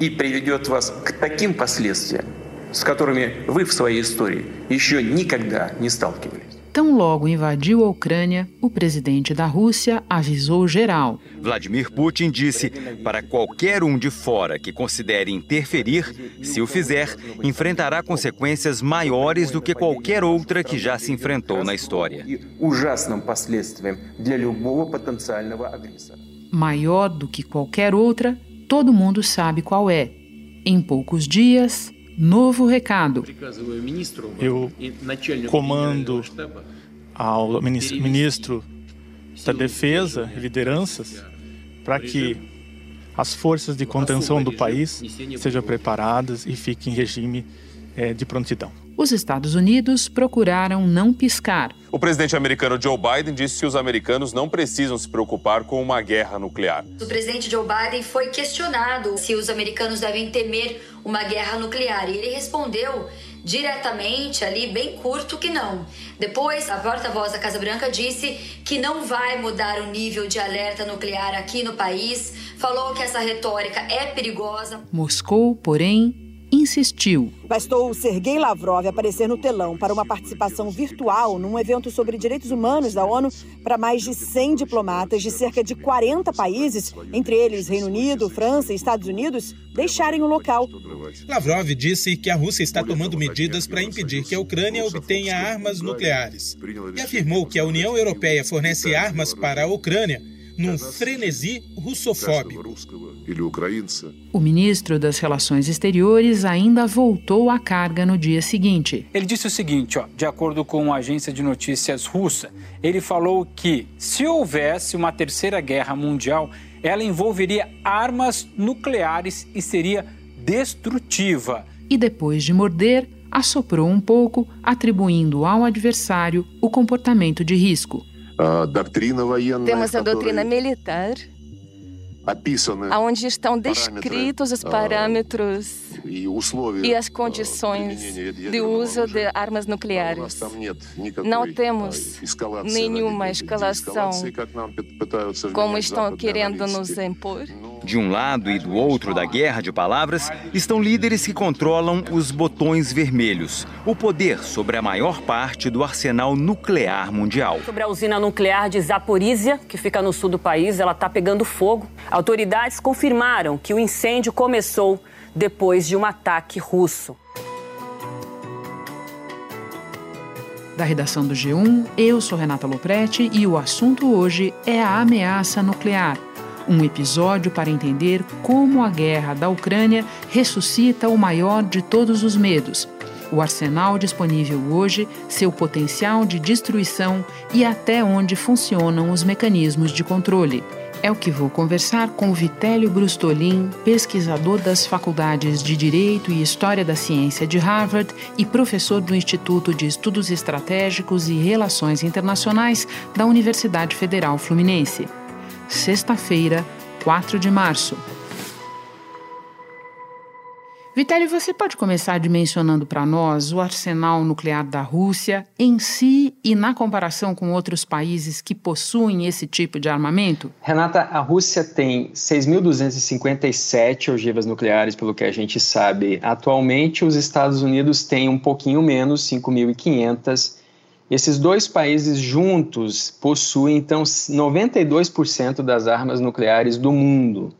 И приведет вас к таким последствиям, с которыми вы в своей истории еще никогда не сталкивались. Tão logo invadiu a Ucrânia, o presidente da Rússia avisou geral. Vladimir Putin disse para qualquer um de fora que considere interferir, se o fizer, enfrentará consequências maiores do que qualquer outra que já se enfrentou na história. Maior do que qualquer outra, todo mundo sabe qual é. Em poucos dias, Novo recado. Eu comando ao ministro da Defesa e lideranças para que as forças de contenção do país sejam preparadas e fiquem em regime é, de prontidão. Os Estados Unidos procuraram não piscar. O presidente americano Joe Biden disse que os americanos não precisam se preocupar com uma guerra nuclear. O presidente Joe Biden foi questionado se os americanos devem temer uma guerra nuclear e ele respondeu diretamente ali, bem curto, que não. Depois, a porta-voz da Casa Branca disse que não vai mudar o nível de alerta nuclear aqui no país, falou que essa retórica é perigosa. Moscou, porém, insistiu. Bastou Sergei Lavrov aparecer no telão para uma participação virtual num evento sobre direitos humanos da ONU para mais de 100 diplomatas de cerca de 40 países, entre eles Reino Unido, França e Estados Unidos, deixarem o local. Lavrov disse que a Rússia está tomando medidas para impedir que a Ucrânia obtenha armas nucleares e afirmou que a União Europeia fornece armas para a Ucrânia num frenesi russofóbico. O ministro das Relações Exteriores ainda voltou à carga no dia seguinte. Ele disse o seguinte, ó, de acordo com a agência de notícias russa, ele falou que se houvesse uma terceira guerra mundial, ela envolveria armas nucleares e seria destrutiva. E depois de morder, assoprou um pouco, atribuindo ao adversário o comportamento de risco. Temos a doutrina militar onde estão descritos os parâmetros e as condições de uso de armas nucleares. Não temos nenhuma escalação como estão querendo nos impor. De um lado e do outro da guerra de palavras estão líderes que controlam os botões vermelhos, o poder sobre a maior parte do arsenal nuclear mundial. Sobre a usina nuclear de Zaporizhia, que fica no sul do país, ela está pegando fogo. Autoridades confirmaram que o incêndio começou depois de um ataque russo. Da redação do G1, eu sou Renata Loprete e o assunto hoje é a ameaça nuclear. Um episódio para entender como a guerra da Ucrânia ressuscita o maior de todos os medos: o arsenal disponível hoje, seu potencial de destruição e até onde funcionam os mecanismos de controle. É o que vou conversar com Vitélio Brustolin, pesquisador das faculdades de Direito e História da Ciência de Harvard e professor do Instituto de Estudos Estratégicos e Relações Internacionais da Universidade Federal Fluminense. Sexta-feira, 4 de março. Vitelli, você pode começar dimensionando para nós o arsenal nuclear da Rússia em si e na comparação com outros países que possuem esse tipo de armamento? Renata, a Rússia tem 6.257 ogivas nucleares, pelo que a gente sabe. Atualmente, os Estados Unidos têm um pouquinho menos, 5.500. Esses dois países juntos possuem, então, 92% das armas nucleares do mundo.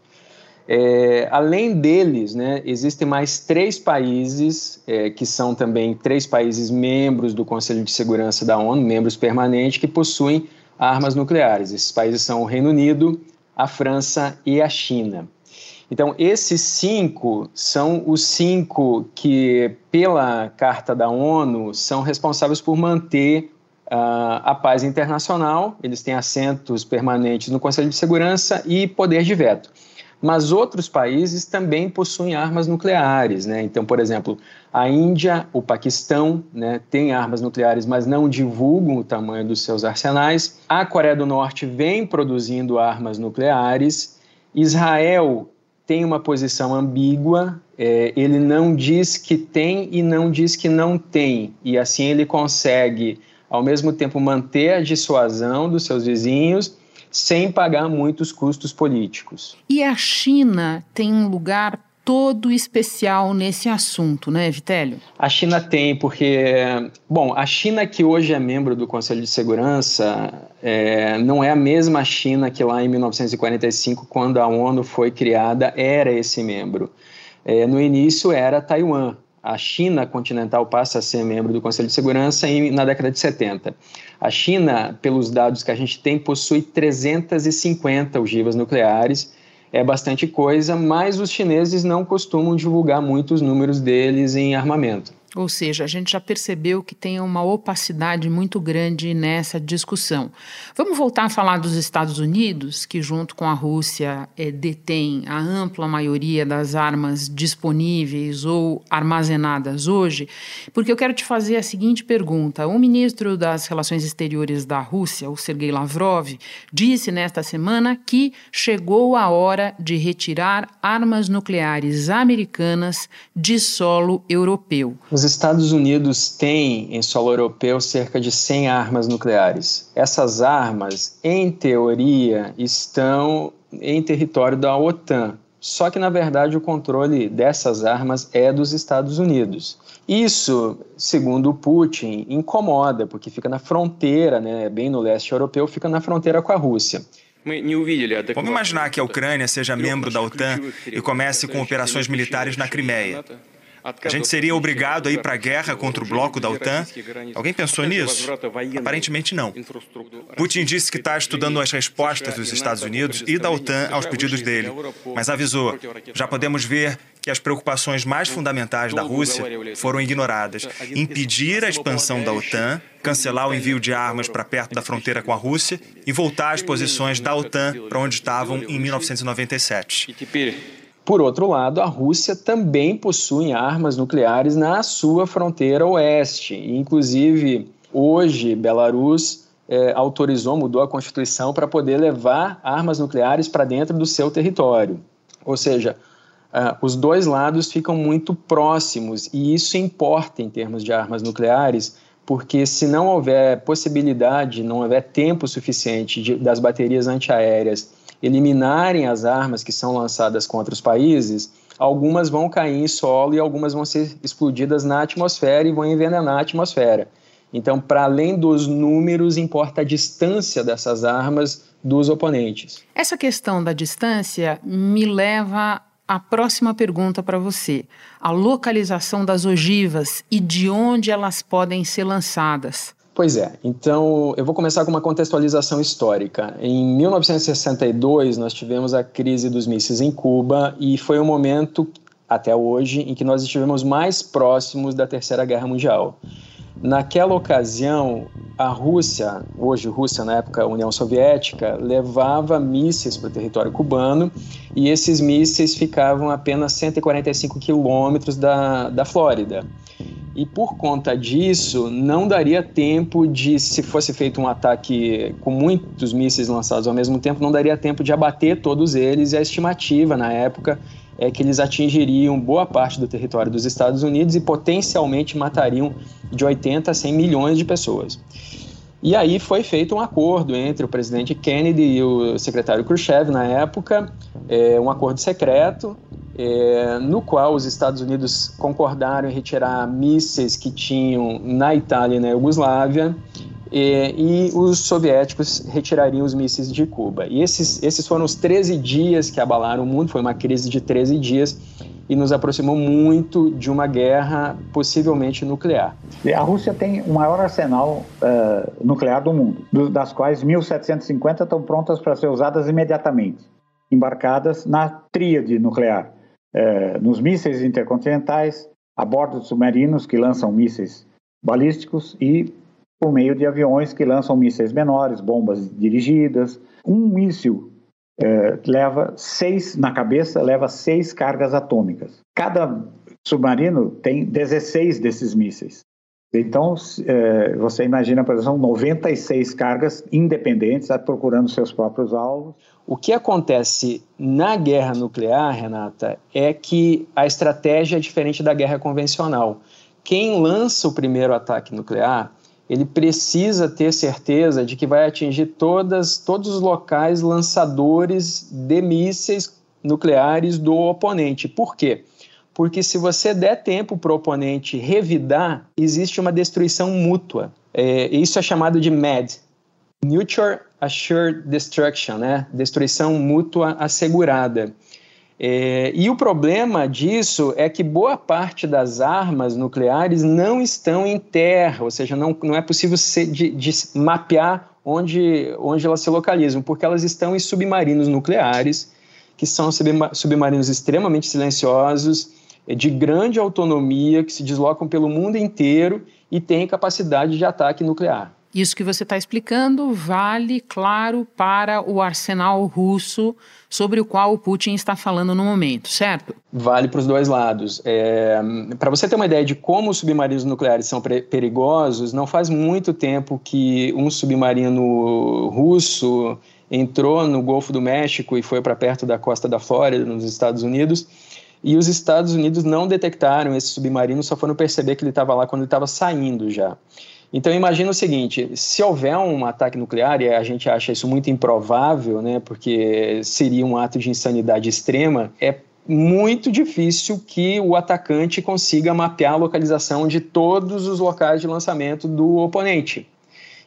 É, além deles, né, existem mais três países, é, que são também três países membros do Conselho de Segurança da ONU, membros permanentes, que possuem armas nucleares. Esses países são o Reino Unido, a França e a China. Então, esses cinco são os cinco que, pela Carta da ONU, são responsáveis por manter uh, a paz internacional. Eles têm assentos permanentes no Conselho de Segurança e poder de veto mas outros países também possuem armas nucleares. Né? Então, por exemplo, a Índia, o Paquistão né, têm armas nucleares, mas não divulgam o tamanho dos seus arsenais. A Coreia do Norte vem produzindo armas nucleares. Israel tem uma posição ambígua, é, ele não diz que tem e não diz que não tem, e assim ele consegue, ao mesmo tempo, manter a dissuasão dos seus vizinhos sem pagar muitos custos políticos. E a China tem um lugar todo especial nesse assunto, né, Vitélio? A China tem, porque, bom, a China que hoje é membro do Conselho de Segurança é, não é a mesma China que lá em 1945, quando a ONU foi criada, era esse membro. É, no início era Taiwan. A China continental passa a ser membro do Conselho de Segurança em, na década de 70. A China, pelos dados que a gente tem, possui 350 ogivas nucleares é bastante coisa, mas os chineses não costumam divulgar muitos números deles em armamento. Ou seja, a gente já percebeu que tem uma opacidade muito grande nessa discussão. Vamos voltar a falar dos Estados Unidos, que, junto com a Rússia, é, detém a ampla maioria das armas disponíveis ou armazenadas hoje, porque eu quero te fazer a seguinte pergunta. O ministro das Relações Exteriores da Rússia, o Sergei Lavrov, disse nesta semana que chegou a hora de retirar armas nucleares americanas de solo europeu. Os Estados Unidos têm em solo europeu cerca de 100 armas nucleares. Essas armas, em teoria, estão em território da OTAN. Só que, na verdade, o controle dessas armas é dos Estados Unidos. Isso, segundo Putin, incomoda, porque fica na fronteira, né, bem no leste europeu, fica na fronteira com a Rússia. Vamos imaginar que a Ucrânia seja membro da OTAN e comece com operações militares na Crimeia. A gente seria obrigado a ir para a guerra contra o bloco da OTAN? Alguém pensou nisso? Aparentemente não. Putin disse que está estudando as respostas dos Estados Unidos e da OTAN aos pedidos dele, mas avisou: já podemos ver que as preocupações mais fundamentais da Rússia foram ignoradas. Impedir a expansão da OTAN, cancelar o envio de armas para perto da fronteira com a Rússia e voltar às posições da OTAN para onde estavam em 1997. Por outro lado, a Rússia também possui armas nucleares na sua fronteira oeste. Inclusive, hoje, Belarus é, autorizou, mudou a Constituição para poder levar armas nucleares para dentro do seu território. Ou seja, uh, os dois lados ficam muito próximos e isso importa em termos de armas nucleares, porque se não houver possibilidade, não houver tempo suficiente de, das baterias antiaéreas eliminarem as armas que são lançadas contra os países, algumas vão cair em solo e algumas vão ser explodidas na atmosfera e vão envenenar a atmosfera. Então, para além dos números, importa a distância dessas armas dos oponentes. Essa questão da distância me leva à próxima pergunta para você: a localização das ogivas e de onde elas podem ser lançadas. Pois é, então eu vou começar com uma contextualização histórica. Em 1962, nós tivemos a crise dos mísseis em Cuba e foi o momento, até hoje, em que nós estivemos mais próximos da Terceira Guerra Mundial. Naquela ocasião, a Rússia, hoje Rússia, na época União Soviética, levava mísseis para o território cubano e esses mísseis ficavam a apenas 145 quilômetros da, da Flórida. E por conta disso, não daria tempo de, se fosse feito um ataque com muitos mísseis lançados ao mesmo tempo, não daria tempo de abater todos eles. E a estimativa na época é que eles atingiriam boa parte do território dos Estados Unidos e potencialmente matariam de 80 a 100 milhões de pessoas. E aí foi feito um acordo entre o presidente Kennedy e o secretário Khrushchev na época, é, um acordo secreto, é, no qual os Estados Unidos concordaram em retirar mísseis que tinham na Itália e na Iugoslávia, é, e os soviéticos retirariam os mísseis de Cuba. E esses, esses foram os 13 dias que abalaram o mundo, foi uma crise de 13 dias, e nos aproximou muito de uma guerra possivelmente nuclear. A Rússia tem o maior arsenal uh, nuclear do mundo, das quais 1.750 estão prontas para ser usadas imediatamente, embarcadas na tríade nuclear, uh, nos mísseis intercontinentais, a bordo de submarinos que lançam mísseis balísticos e por meio de aviões que lançam mísseis menores, bombas dirigidas. Um míssil é, leva seis, na cabeça, leva seis cargas atômicas. Cada submarino tem 16 desses mísseis. Então, é, você imagina, por exemplo, 96 cargas independentes procurando seus próprios alvos. O que acontece na guerra nuclear, Renata, é que a estratégia é diferente da guerra convencional. Quem lança o primeiro ataque nuclear ele precisa ter certeza de que vai atingir todas, todos os locais lançadores de mísseis nucleares do oponente. Por quê? Porque se você der tempo para o oponente revidar, existe uma destruição mútua. É, isso é chamado de MAD, Mutual Assured Destruction, né? Destruição mútua assegurada. É, e o problema disso é que boa parte das armas nucleares não estão em terra, ou seja, não, não é possível ser, de, de mapear onde, onde elas se localizam, porque elas estão em submarinos nucleares, que são submarinos extremamente silenciosos, é, de grande autonomia, que se deslocam pelo mundo inteiro e têm capacidade de ataque nuclear. Isso que você está explicando vale, claro, para o arsenal russo sobre o qual o Putin está falando no momento, certo? Vale para os dois lados. É, para você ter uma ideia de como os submarinos nucleares são perigosos, não faz muito tempo que um submarino russo entrou no Golfo do México e foi para perto da costa da Flórida, nos Estados Unidos. E os Estados Unidos não detectaram esse submarino, só foram perceber que ele estava lá quando ele estava saindo já. Então imagina o seguinte: se houver um ataque nuclear, e a gente acha isso muito improvável, né, porque seria um ato de insanidade extrema, é muito difícil que o atacante consiga mapear a localização de todos os locais de lançamento do oponente.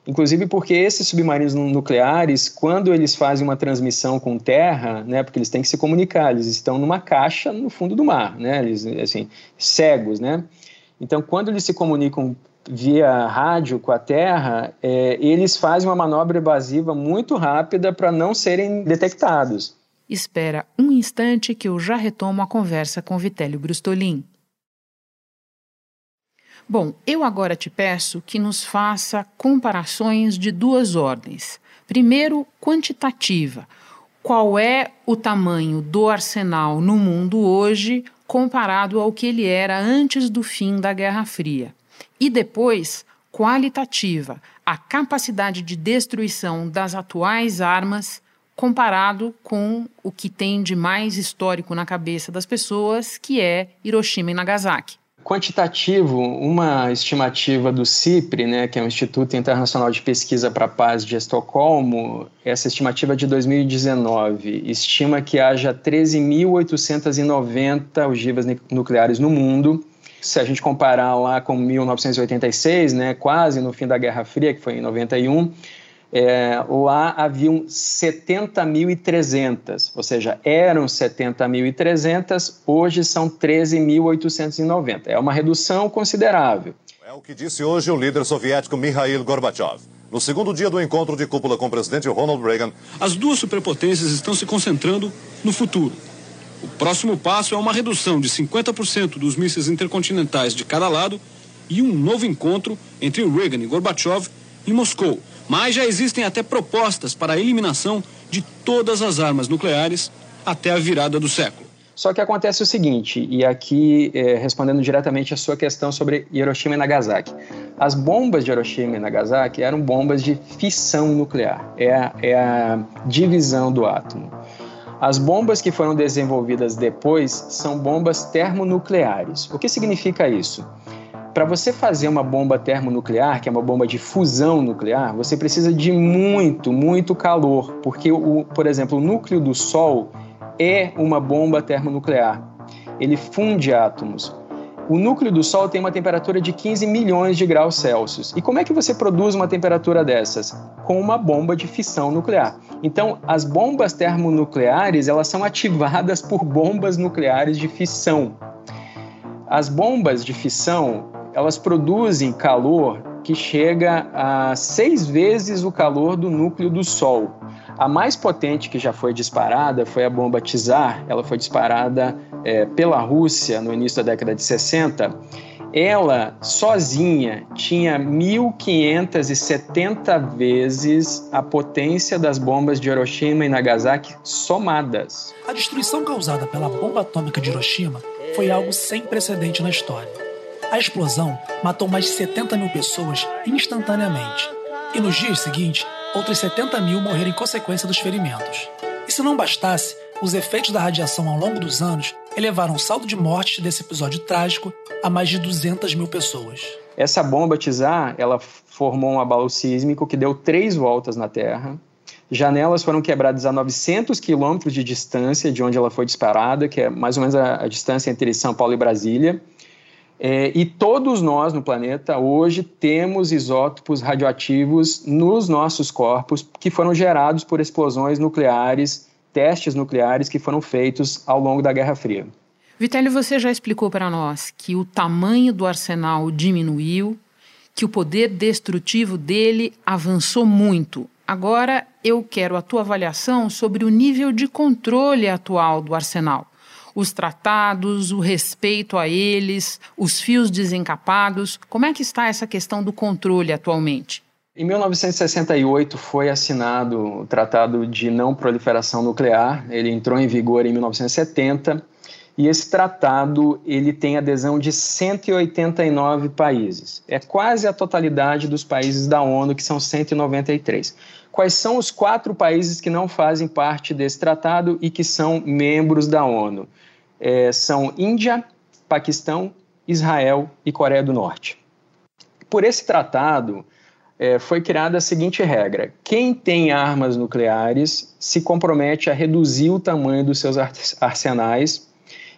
Inclusive porque esses submarinos nucleares, quando eles fazem uma transmissão com terra, né, porque eles têm que se comunicar, eles estão numa caixa no fundo do mar, né, eles assim cegos, né. Então, quando eles se comunicam via rádio com a Terra, é, eles fazem uma manobra evasiva muito rápida para não serem detectados. Espera um instante que eu já retomo a conversa com Vitélio Brustolin. Bom, eu agora te peço que nos faça comparações de duas ordens. Primeiro, quantitativa. Qual é o tamanho do arsenal no mundo hoje comparado ao que ele era antes do fim da Guerra Fria? E depois, qualitativa, a capacidade de destruição das atuais armas comparado com o que tem de mais histórico na cabeça das pessoas, que é Hiroshima e Nagasaki. Quantitativo, uma estimativa do CIPRE, né, que é o Instituto Internacional de Pesquisa para a Paz de Estocolmo, essa estimativa é de 2019 estima que haja 13.890 ogivas nucleares no mundo, se a gente comparar lá com 1986, né, quase no fim da Guerra Fria, que foi em 91, é, lá haviam 70.300, ou seja, eram 70.300, hoje são 13.890. É uma redução considerável. É o que disse hoje o líder soviético Mikhail Gorbachev. No segundo dia do encontro de cúpula com o presidente Ronald Reagan, as duas superpotências estão se concentrando no futuro o próximo passo é uma redução de 50% dos mísseis intercontinentais de cada lado e um novo encontro entre Reagan e Gorbachev em Moscou. Mas já existem até propostas para a eliminação de todas as armas nucleares até a virada do século. Só que acontece o seguinte, e aqui é, respondendo diretamente a sua questão sobre Hiroshima e Nagasaki. As bombas de Hiroshima e Nagasaki eram bombas de fissão nuclear, é a, é a divisão do átomo. As bombas que foram desenvolvidas depois são bombas termonucleares. O que significa isso? Para você fazer uma bomba termonuclear, que é uma bomba de fusão nuclear, você precisa de muito, muito calor, porque, o, por exemplo, o núcleo do Sol é uma bomba termonuclear. Ele funde átomos. O núcleo do Sol tem uma temperatura de 15 milhões de graus Celsius. E como é que você produz uma temperatura dessas? Com uma bomba de fissão nuclear. Então, as bombas termonucleares, elas são ativadas por bombas nucleares de fissão. As bombas de fissão, elas produzem calor que chega a seis vezes o calor do núcleo do Sol. A mais potente que já foi disparada foi a bomba Tsar. Ela foi disparada é, pela Rússia no início da década de 60 ela sozinha tinha 1570 vezes a potência das bombas de Hiroshima e Nagasaki somadas. A destruição causada pela bomba atômica de Hiroshima foi algo sem precedente na história. A explosão matou mais de 70 mil pessoas instantaneamente. E nos dias seguintes, outras 70 mil morreram em consequência dos ferimentos. E se não bastasse, os efeitos da radiação ao longo dos anos elevaram o saldo de mortes desse episódio trágico a mais de 200 mil pessoas. Essa bomba Tsar, ela formou um abalo sísmico que deu três voltas na Terra. Janelas foram quebradas a 900 quilômetros de distância de onde ela foi disparada, que é mais ou menos a, a distância entre São Paulo e Brasília. É, e todos nós no planeta hoje temos isótopos radioativos nos nossos corpos que foram gerados por explosões nucleares, testes nucleares que foram feitos ao longo da Guerra Fria. Vitélio, você já explicou para nós que o tamanho do arsenal diminuiu, que o poder destrutivo dele avançou muito. Agora eu quero a tua avaliação sobre o nível de controle atual do arsenal os tratados, o respeito a eles, os fios desencapados? Como é que está essa questão do controle atualmente? Em 1968 foi assinado o Tratado de Não Proliferação Nuclear. Ele entrou em vigor em 1970 e esse tratado ele tem adesão de 189 países. É quase a totalidade dos países da ONU, que são 193. Quais são os quatro países que não fazem parte desse tratado e que são membros da ONU? é, são Índia, Paquistão, Israel e Coreia do Norte. Por esse tratado, é, foi criada a seguinte regra: quem tem armas nucleares se compromete a reduzir o tamanho dos seus arsenais,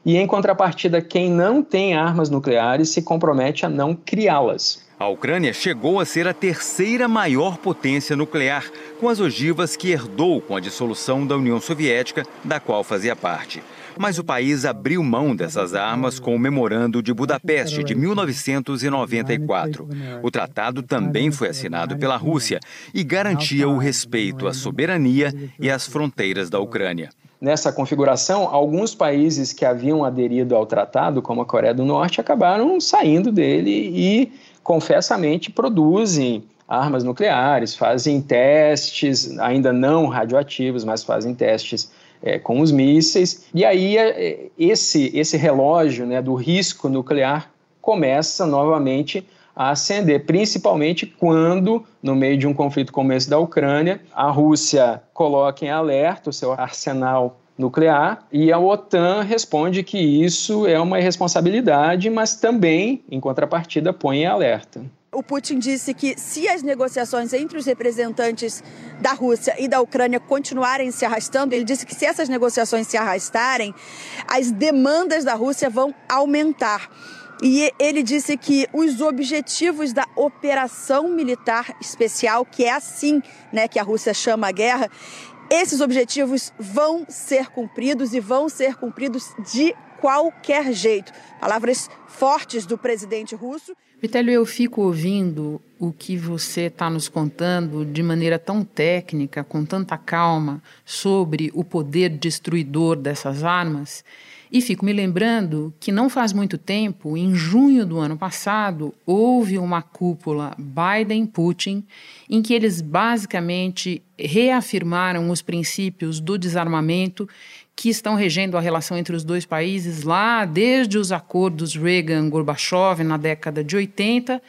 e em contrapartida, quem não tem armas nucleares se compromete a não criá-las. A Ucrânia chegou a ser a terceira maior potência nuclear, com as ogivas que herdou com a dissolução da União Soviética, da qual fazia parte mas o país abriu mão dessas armas com o Memorando de Budapeste de 1994. O tratado também foi assinado pela Rússia e garantia o respeito à soberania e às fronteiras da Ucrânia. Nessa configuração, alguns países que haviam aderido ao tratado, como a Coreia do Norte, acabaram saindo dele e, confessamente, produzem armas nucleares, fazem testes, ainda não radioativos, mas fazem testes é, com os mísseis. E aí é, esse, esse relógio né, do risco nuclear começa novamente a acender, principalmente quando, no meio de um conflito como esse da Ucrânia, a Rússia coloca em alerta o seu arsenal nuclear e a OTAN responde que isso é uma irresponsabilidade, mas também, em contrapartida, põe em alerta o Putin disse que se as negociações entre os representantes da Rússia e da Ucrânia continuarem se arrastando, ele disse que se essas negociações se arrastarem, as demandas da Rússia vão aumentar. E ele disse que os objetivos da operação militar especial, que é assim né, que a Rússia chama a guerra, esses objetivos vão ser cumpridos e vão ser cumpridos de qualquer jeito. Palavras fortes do presidente russo. Vitélio, eu fico ouvindo o que você está nos contando de maneira tão técnica, com tanta calma, sobre o poder destruidor dessas armas, e fico me lembrando que não faz muito tempo, em junho do ano passado, houve uma cúpula Biden-Putin em que eles basicamente reafirmaram os princípios do desarmamento que estão regendo a relação entre os dois países lá desde os acordos Reagan-Gorbachev na década de 80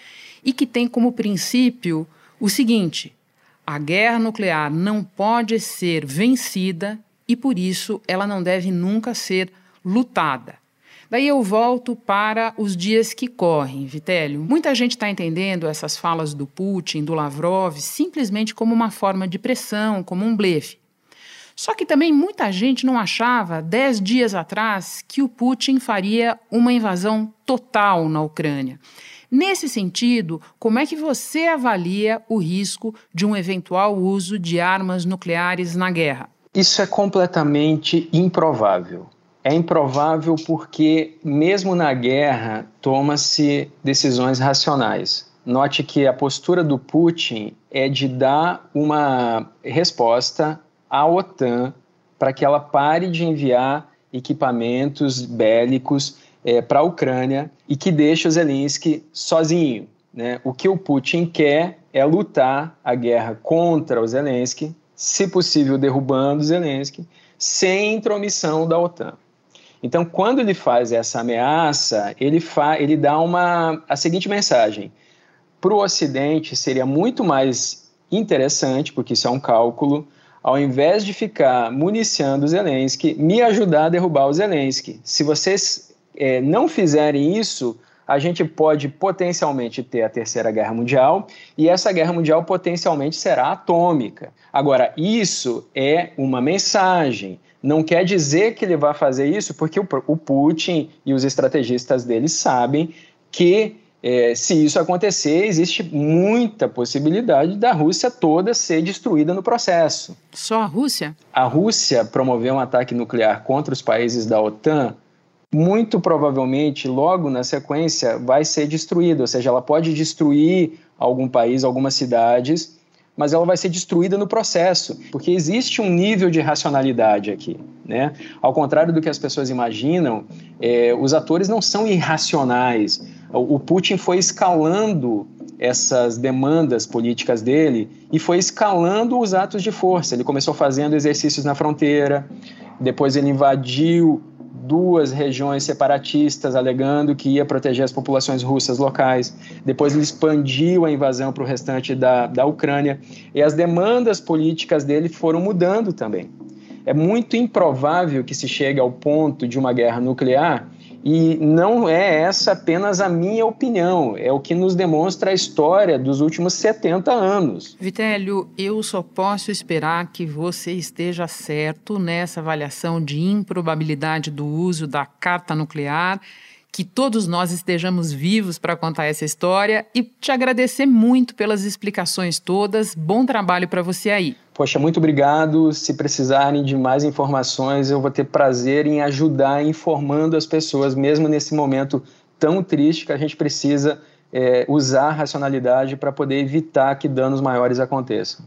e que tem como princípio o seguinte: a guerra nuclear não pode ser vencida e por isso ela não deve nunca ser lutada. Daí eu volto para os dias que correm, Vitélio. Muita gente está entendendo essas falas do Putin, do Lavrov, simplesmente como uma forma de pressão, como um blefe. Só que também muita gente não achava, dez dias atrás, que o Putin faria uma invasão total na Ucrânia. Nesse sentido, como é que você avalia o risco de um eventual uso de armas nucleares na guerra? Isso é completamente improvável. É improvável porque, mesmo na guerra, toma-se decisões racionais. Note que a postura do Putin é de dar uma resposta à OTAN para que ela pare de enviar equipamentos bélicos é, para a Ucrânia e que deixe o Zelensky sozinho. Né? O que o Putin quer é lutar a guerra contra o Zelensky, se possível derrubando o Zelensky, sem intromissão da OTAN. Então, quando ele faz essa ameaça, ele, fa ele dá uma, a seguinte mensagem: para o Ocidente seria muito mais interessante, porque isso é um cálculo, ao invés de ficar municiando o Zelensky, me ajudar a derrubar o Zelensky. Se vocês é, não fizerem isso, a gente pode potencialmente ter a Terceira Guerra Mundial e essa guerra mundial potencialmente será atômica. Agora, isso é uma mensagem. Não quer dizer que ele vai fazer isso, porque o Putin e os estrategistas dele sabem que é, se isso acontecer, existe muita possibilidade da Rússia toda ser destruída no processo. Só a Rússia? A Rússia promover um ataque nuclear contra os países da OTAN, muito provavelmente, logo na sequência, vai ser destruída. Ou seja, ela pode destruir algum país, algumas cidades, mas ela vai ser destruída no processo, porque existe um nível de racionalidade aqui. Né? Ao contrário do que as pessoas imaginam, é, os atores não são irracionais o Putin foi escalando essas demandas políticas dele e foi escalando os atos de força. Ele começou fazendo exercícios na fronteira, depois ele invadiu duas regiões separatistas, alegando que ia proteger as populações russas locais. Depois ele expandiu a invasão para o restante da, da Ucrânia. E as demandas políticas dele foram mudando também. É muito improvável que se chegue ao ponto de uma guerra nuclear e não é essa apenas a minha opinião, é o que nos demonstra a história dos últimos 70 anos. Vitélio, eu só posso esperar que você esteja certo nessa avaliação de improbabilidade do uso da carta nuclear que todos nós estejamos vivos para contar essa história e te agradecer muito pelas explicações todas. Bom trabalho para você aí. Poxa, muito obrigado. Se precisarem de mais informações, eu vou ter prazer em ajudar informando as pessoas, mesmo nesse momento tão triste que a gente precisa é, usar a racionalidade para poder evitar que danos maiores aconteçam.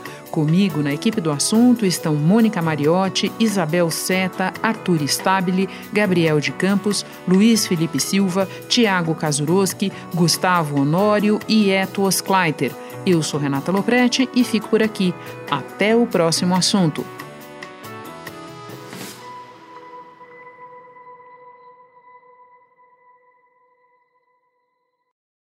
Comigo na equipe do assunto estão Mônica Mariotti, Isabel Seta, Arthur Stabile, Gabriel de Campos, Luiz Felipe Silva, Tiago Kazuroski, Gustavo Honório e Eto Oskleiter. Eu sou Renata Loprete e fico por aqui. Até o próximo assunto.